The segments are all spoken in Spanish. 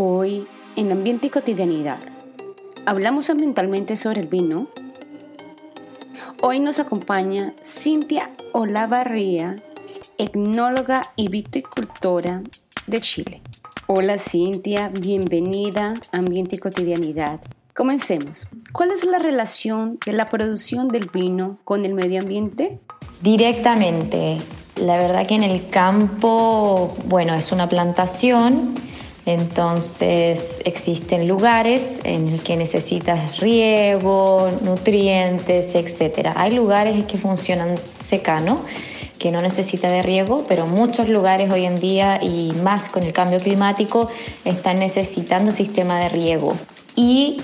Hoy, en Ambiente y Cotidianidad, hablamos ambientalmente sobre el vino. Hoy nos acompaña Cintia Olavarría, etnóloga y viticultora de Chile. Hola Cintia, bienvenida a Ambiente y Cotidianidad. Comencemos. ¿Cuál es la relación de la producción del vino con el medio ambiente? Directamente. La verdad que en el campo, bueno, es una plantación entonces existen lugares en los que necesitas riego, nutrientes, etc. Hay lugares que funcionan secano, que no necesita de riego, pero muchos lugares hoy en día y más con el cambio climático están necesitando sistema de riego. Y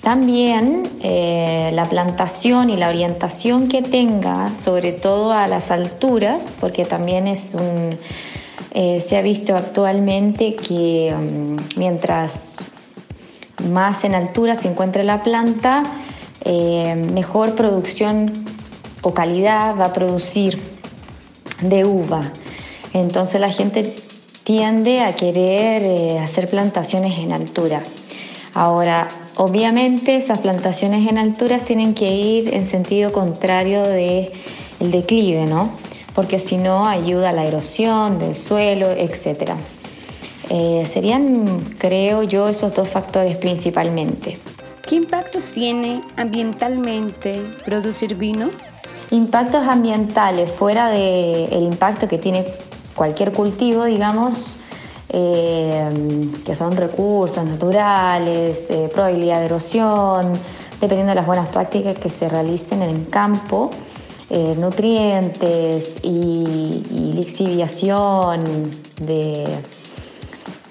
también eh, la plantación y la orientación que tenga, sobre todo a las alturas, porque también es un eh, se ha visto actualmente que mm, mientras más en altura se encuentre la planta, eh, mejor producción o calidad va a producir de uva. Entonces la gente tiende a querer eh, hacer plantaciones en altura. Ahora, obviamente esas plantaciones en alturas tienen que ir en sentido contrario del el declive, ¿no? Porque si no ayuda a la erosión del suelo, etc. Eh, serían, creo yo, esos dos factores principalmente. ¿Qué impactos tiene ambientalmente producir vino? Impactos ambientales, fuera del impacto que tiene cualquier cultivo, digamos, eh, que son recursos naturales, eh, probabilidad de erosión, dependiendo de las buenas prácticas que se realicen en el campo. Eh, nutrientes y, lixiviación de,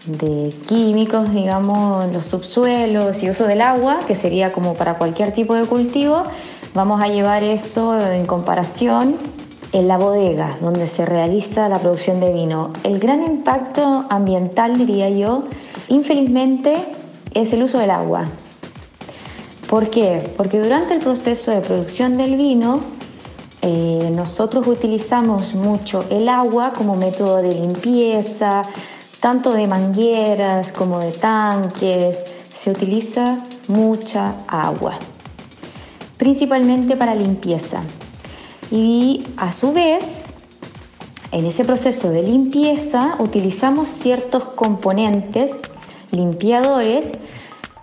de químicos, digamos, en los subsuelos y uso del agua, que sería como para cualquier tipo de cultivo, vamos a llevar eso en comparación en la bodega donde se realiza la producción de vino. El gran impacto ambiental, diría yo, infelizmente, es el uso del agua. ¿Por qué? Porque durante el proceso de producción del vino eh, nosotros utilizamos mucho el agua como método de limpieza, tanto de mangueras como de tanques. Se utiliza mucha agua, principalmente para limpieza. Y a su vez, en ese proceso de limpieza utilizamos ciertos componentes limpiadores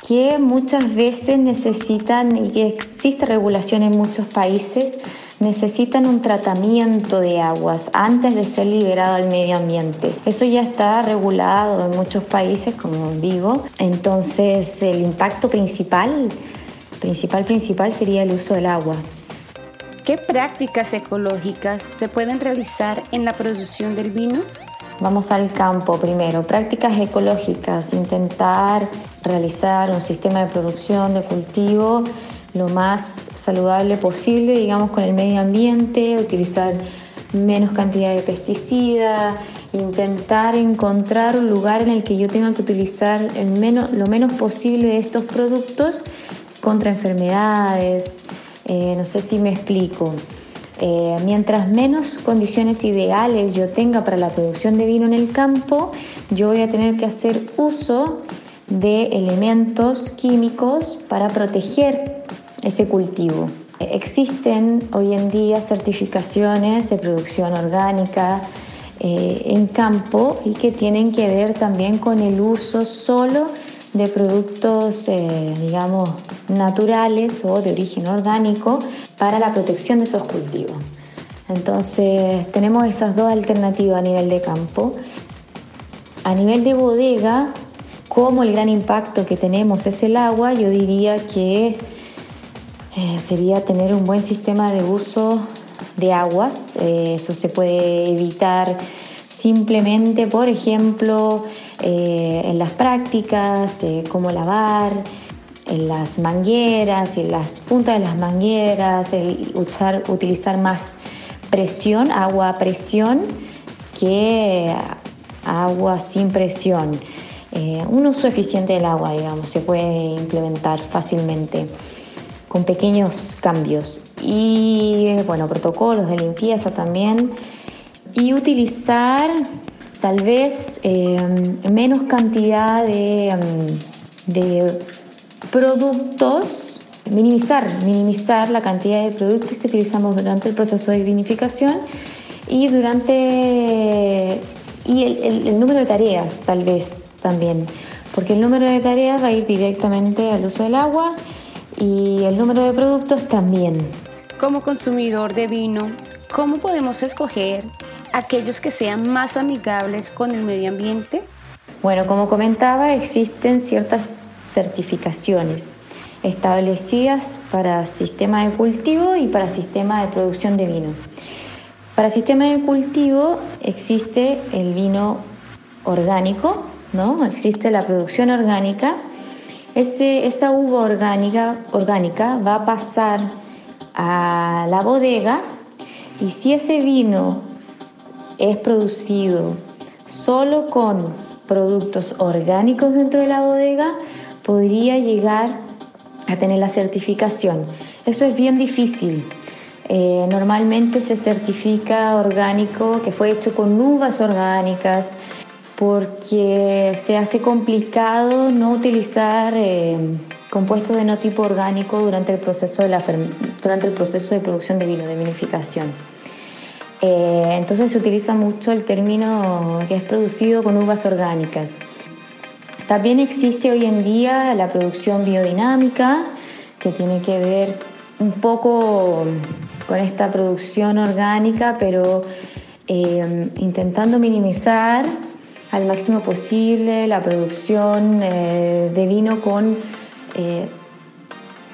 que muchas veces necesitan y que existe regulación en muchos países necesitan un tratamiento de aguas antes de ser liberado al medio ambiente. Eso ya está regulado en muchos países, como digo. Entonces, el impacto principal, principal, principal sería el uso del agua. ¿Qué prácticas ecológicas se pueden realizar en la producción del vino? Vamos al campo primero. Prácticas ecológicas, intentar realizar un sistema de producción, de cultivo lo más saludable posible, digamos, con el medio ambiente, utilizar menos cantidad de pesticidas, intentar encontrar un lugar en el que yo tenga que utilizar el menos, lo menos posible de estos productos contra enfermedades. Eh, no sé si me explico. Eh, mientras menos condiciones ideales yo tenga para la producción de vino en el campo, yo voy a tener que hacer uso de elementos químicos para proteger ese cultivo. Existen hoy en día certificaciones de producción orgánica eh, en campo y que tienen que ver también con el uso solo de productos, eh, digamos, naturales o de origen orgánico para la protección de esos cultivos. Entonces, tenemos esas dos alternativas a nivel de campo. A nivel de bodega, como el gran impacto que tenemos es el agua, yo diría que eh, sería tener un buen sistema de uso de aguas. Eh, eso se puede evitar simplemente, por ejemplo, eh, en las prácticas, cómo lavar, en las mangueras, en las puntas de las mangueras, usar, utilizar más presión, agua a presión, que agua sin presión. Un uso eficiente del agua, digamos, se puede implementar fácilmente con pequeños cambios. Y bueno, protocolos de limpieza también. Y utilizar tal vez eh, menos cantidad de, mm, de productos, minimizar, minimizar la cantidad de productos que utilizamos durante el proceso de vinificación y durante y el, el, número de tareas tal vez también, porque el número de tareas va a ir directamente al uso del agua y el número de productos también. Como consumidor de vino, ¿cómo podemos escoger aquellos que sean más amigables con el medio ambiente? Bueno, como comentaba, existen ciertas certificaciones establecidas para sistema de cultivo y para sistema de producción de vino. Para sistema de cultivo existe el vino orgánico, ¿no? Existe la producción orgánica. Ese, esa uva orgánica, orgánica va a pasar a la bodega y si ese vino es producido solo con productos orgánicos dentro de la bodega, podría llegar a tener la certificación. Eso es bien difícil. Eh, normalmente se certifica orgánico que fue hecho con uvas orgánicas porque se hace complicado no utilizar eh, compuestos de no tipo orgánico durante el proceso de, la, durante el proceso de producción de vino, de vinificación. Eh, entonces se utiliza mucho el término que es producido con uvas orgánicas. También existe hoy en día la producción biodinámica, que tiene que ver un poco con esta producción orgánica, pero eh, intentando minimizar al máximo posible la producción eh, de vino con eh,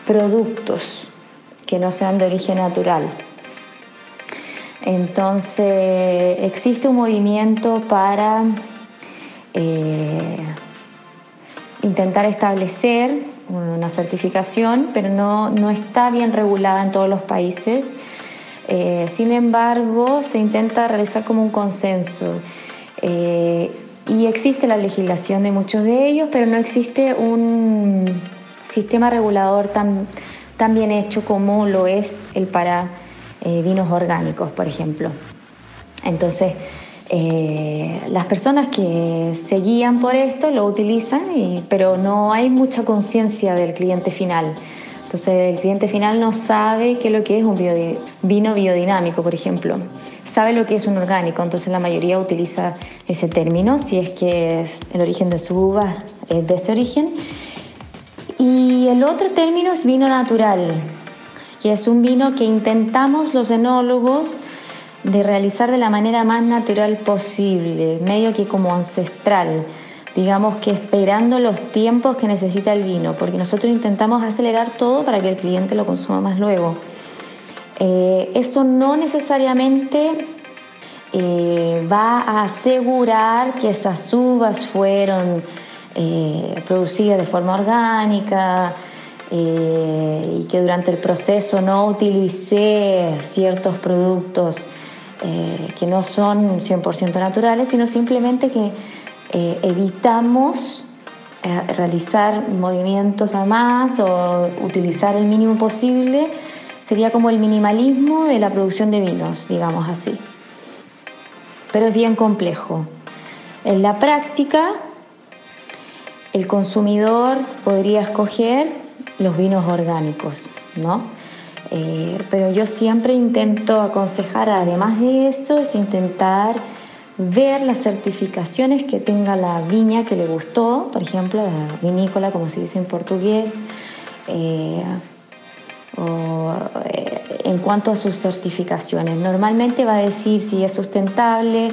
productos que no sean de origen natural. Entonces existe un movimiento para intentar establecer una certificación, pero no, no está bien regulada en todos los países. Eh, sin embargo, se intenta realizar como un consenso. Eh, y existe la legislación de muchos de ellos, pero no existe un sistema regulador tan, tan bien hecho como lo es el para eh, vinos orgánicos, por ejemplo. Entonces, eh, las personas que se guían por esto lo utilizan, pero no hay mucha conciencia del cliente final. Entonces el cliente final no sabe qué es lo que es un vino biodinámico, por ejemplo. Sabe lo que es un orgánico, entonces la mayoría utiliza ese término, si es que es el origen de su uva es de ese origen. Y el otro término es vino natural, que es un vino que intentamos los enólogos de realizar de la manera más natural posible, medio que como ancestral, digamos que esperando los tiempos que necesita el vino, porque nosotros intentamos acelerar todo para que el cliente lo consuma más luego. Eh, eso no necesariamente eh, va a asegurar que esas uvas fueron eh, producidas de forma orgánica y que durante el proceso no utilicé ciertos productos que no son 100% naturales, sino simplemente que eh, evitamos eh, realizar movimientos a más o utilizar el mínimo posible. Sería como el minimalismo de la producción de vinos, digamos así. Pero es bien complejo. En la práctica, el consumidor podría escoger los vinos orgánicos, ¿no? Eh, pero yo siempre intento aconsejar, además de eso, es intentar ver las certificaciones que tenga la viña que le gustó, por ejemplo, la vinícola, como se dice en portugués, eh, o, eh, en cuanto a sus certificaciones. Normalmente va a decir si es sustentable,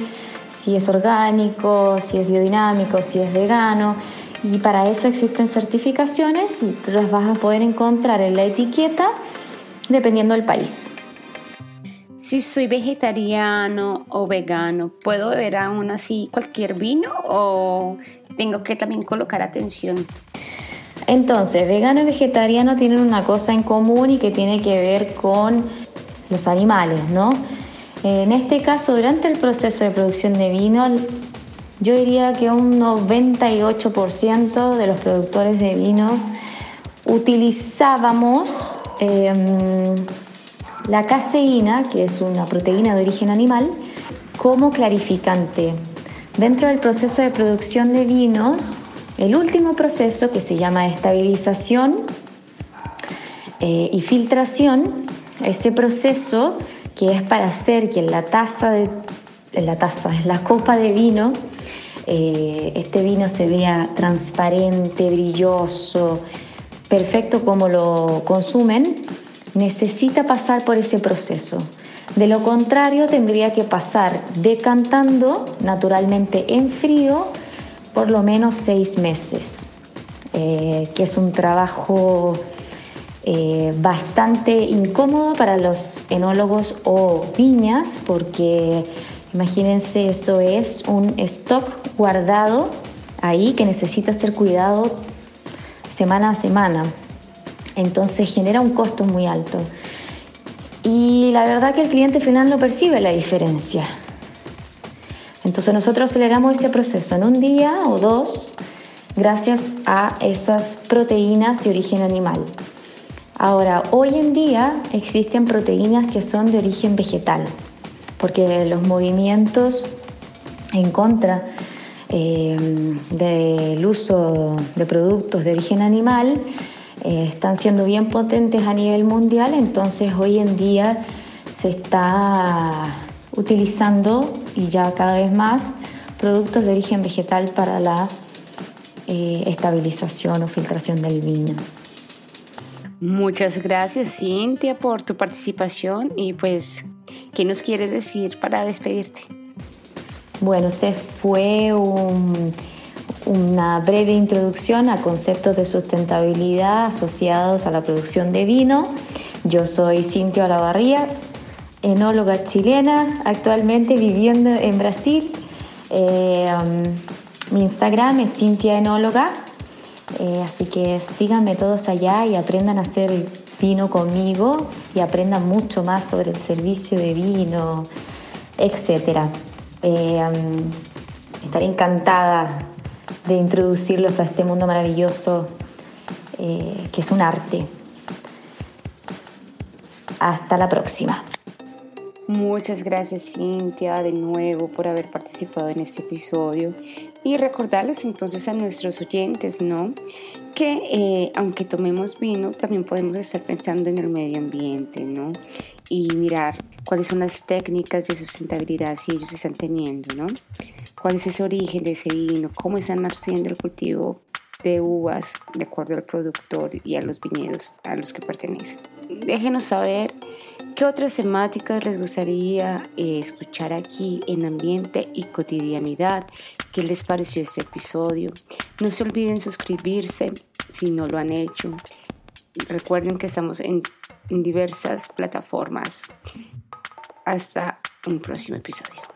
si es orgánico, si es biodinámico, si es vegano. Y para eso existen certificaciones y las vas a poder encontrar en la etiqueta dependiendo del país. Si soy vegetariano o vegano, ¿puedo beber aún así cualquier vino o tengo que también colocar atención? Entonces, vegano y vegetariano tienen una cosa en común y que tiene que ver con los animales, ¿no? En este caso, durante el proceso de producción de vino, yo diría que un 98% de los productores de vino utilizábamos em, la caseína, que es una proteína de origen animal, como clarificante. Dentro del proceso de producción de vinos, el último proceso que se llama estabilización eh, y filtración, ese proceso que es para hacer que en la taza de la taza, en la copa de vino, eh, este vino se vea transparente, brilloso, perfecto como lo consumen, necesita pasar por ese proceso. De lo contrario, tendría que pasar decantando naturalmente en frío por lo menos seis meses, eh, que es un trabajo eh, bastante incómodo para los enólogos o viñas, porque imagínense, eso es un stock guardado ahí que necesita ser cuidado semana a semana. Entonces genera un costo muy alto. Y la verdad que el cliente final no percibe la diferencia. Entonces nosotros aceleramos ese proceso en un día o dos gracias a esas proteínas de origen animal. Ahora, hoy en día existen proteínas que son de origen vegetal, porque los movimientos en contra eh, del uso de productos de origen animal eh, están siendo bien potentes a nivel mundial, entonces hoy en día se está utilizando y ya cada vez más productos de origen vegetal para la eh, estabilización o filtración del vino. Muchas gracias Cintia por tu participación y pues, ¿qué nos quieres decir para despedirte? Bueno, se fue una breve introducción a conceptos de sustentabilidad asociados a la producción de vino. Yo soy Cintia Olavarría, enóloga chilena, actualmente viviendo en Brasil. Eh, mi Instagram es Cintia Enóloga, eh, así que síganme todos allá y aprendan a hacer vino conmigo y aprendan mucho más sobre el servicio de vino, etc. Eh, um, estaré encantada de introducirlos a este mundo maravilloso que es un arte. Hasta la próxima. Muchas gracias Cintia de nuevo por haber participado en este episodio y recordarles entonces a nuestros oyentes, ¿no? Que eh, aunque tomemos vino, también podemos estar pensando en el medio ambiente, ¿no? Y mirar cuáles son las técnicas de sustentabilidad si ellos están teniendo, ¿no? ¿Cuál es ese origen de ese vino? ¿Cómo están haciendo el cultivo de uvas de acuerdo al productor y a los viñedos a los que pertenecen? Déjenos saber ¿Qué otras temáticas les gustaría eh, escuchar aquí en Ambiente y Cotidianidad? ¿Qué les pareció este episodio? No se olviden suscribirse si no lo han hecho. Recuerden que estamos en, en diversas plataformas. Hasta un próximo episodio.